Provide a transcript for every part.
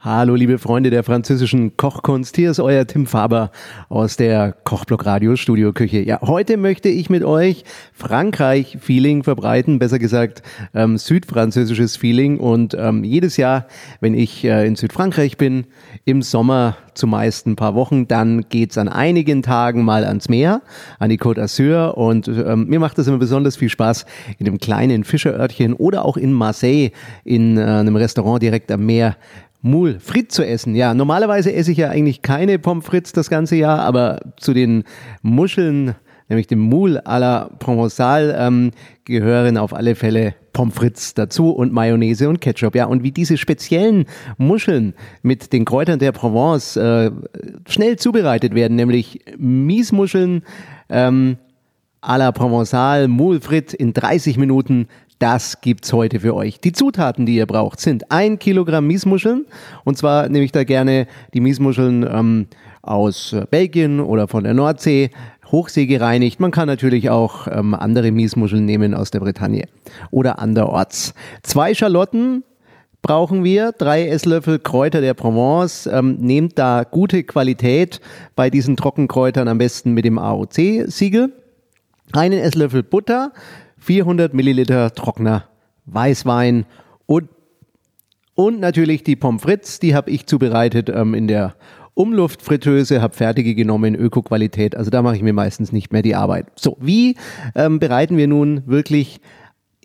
Hallo liebe Freunde der französischen Kochkunst, hier ist euer Tim Faber aus der Kochblock Radio Studio Küche. Ja, heute möchte ich mit euch Frankreich Feeling verbreiten, besser gesagt ähm, südfranzösisches Feeling. Und ähm, jedes Jahr, wenn ich äh, in Südfrankreich bin, im Sommer zumeist ein paar Wochen, dann geht's an einigen Tagen mal ans Meer, an die Côte d'Azur. Und ähm, mir macht das immer besonders viel Spaß in einem kleinen Fischerörtchen oder auch in Marseille in äh, einem Restaurant direkt am Meer Moule frites zu essen. Ja, normalerweise esse ich ja eigentlich keine Pommes frites das ganze Jahr, aber zu den Muscheln, nämlich dem Moule à la Provençal, ähm, gehören auf alle Fälle Pommes frites dazu und Mayonnaise und Ketchup. Ja, und wie diese speziellen Muscheln mit den Kräutern der Provence äh, schnell zubereitet werden, nämlich Miesmuscheln ähm, à la Provençal, Moule frites in 30 Minuten das gibt's heute für euch. Die Zutaten, die ihr braucht, sind ein Kilogramm Miesmuscheln. Und zwar nehme ich da gerne die Miesmuscheln ähm, aus Belgien oder von der Nordsee, Hochsee gereinigt. Man kann natürlich auch ähm, andere Miesmuscheln nehmen aus der Bretagne oder anderorts. Zwei Schalotten, brauchen wir drei Esslöffel Kräuter der Provence. Ähm, nehmt da gute Qualität bei diesen Trockenkräutern am besten mit dem AOC-Siegel. Einen Esslöffel Butter, 400 Milliliter trockener Weißwein und, und natürlich die Pommes frites, die habe ich zubereitet ähm, in der Umluftfritteuse, habe fertige genommen, Öko-Qualität, also da mache ich mir meistens nicht mehr die Arbeit. So, wie ähm, bereiten wir nun wirklich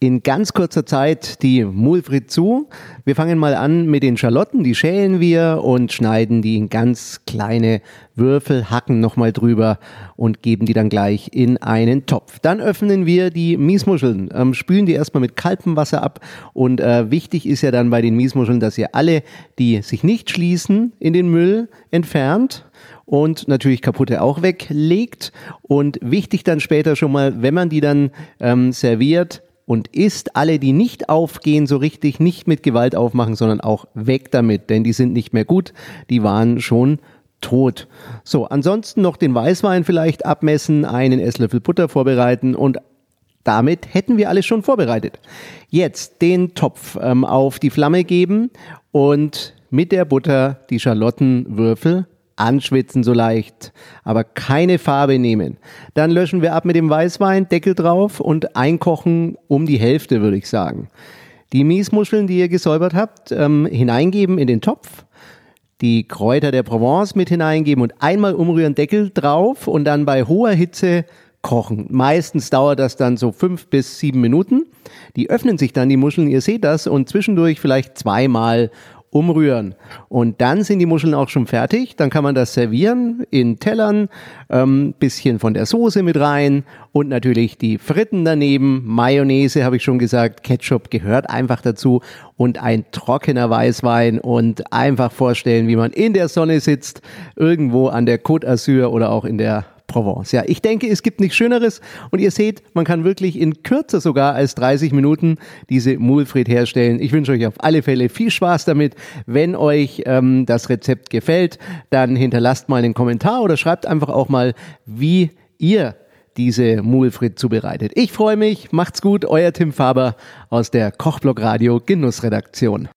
in ganz kurzer Zeit die Mulfrit zu. Wir fangen mal an mit den Schalotten, die schälen wir und schneiden die in ganz kleine Würfel, hacken nochmal drüber und geben die dann gleich in einen Topf. Dann öffnen wir die Miesmuscheln, ähm, spülen die erstmal mit kaltem Wasser ab und äh, wichtig ist ja dann bei den Miesmuscheln, dass ihr alle, die sich nicht schließen, in den Müll entfernt und natürlich kaputte auch weglegt. Und wichtig dann später schon mal, wenn man die dann ähm, serviert, und isst alle, die nicht aufgehen, so richtig nicht mit Gewalt aufmachen, sondern auch weg damit, denn die sind nicht mehr gut, die waren schon tot. So, ansonsten noch den Weißwein vielleicht abmessen, einen Esslöffel Butter vorbereiten und damit hätten wir alles schon vorbereitet. Jetzt den Topf ähm, auf die Flamme geben und mit der Butter die Schalottenwürfel anschwitzen so leicht, aber keine Farbe nehmen. Dann löschen wir ab mit dem Weißwein, Deckel drauf und einkochen um die Hälfte, würde ich sagen. Die Miesmuscheln, die ihr gesäubert habt, ähm, hineingeben in den Topf, die Kräuter der Provence mit hineingeben und einmal umrühren, Deckel drauf und dann bei hoher Hitze kochen. Meistens dauert das dann so fünf bis sieben Minuten. Die öffnen sich dann, die Muscheln, ihr seht das, und zwischendurch vielleicht zweimal umrühren. Und dann sind die Muscheln auch schon fertig. Dann kann man das servieren in Tellern, ähm, bisschen von der Soße mit rein und natürlich die Fritten daneben. Mayonnaise habe ich schon gesagt, Ketchup gehört einfach dazu und ein trockener Weißwein und einfach vorstellen, wie man in der Sonne sitzt, irgendwo an der Côte d'Azur oder auch in der Provence. Ja, ich denke, es gibt nichts Schöneres und ihr seht, man kann wirklich in kürzer sogar als 30 Minuten diese Mulfried herstellen. Ich wünsche euch auf alle Fälle viel Spaß damit. Wenn euch ähm, das Rezept gefällt, dann hinterlasst mal einen Kommentar oder schreibt einfach auch mal, wie ihr diese Mulfried zubereitet. Ich freue mich, macht's gut, euer Tim Faber aus der Kochblock Radio Genussredaktion.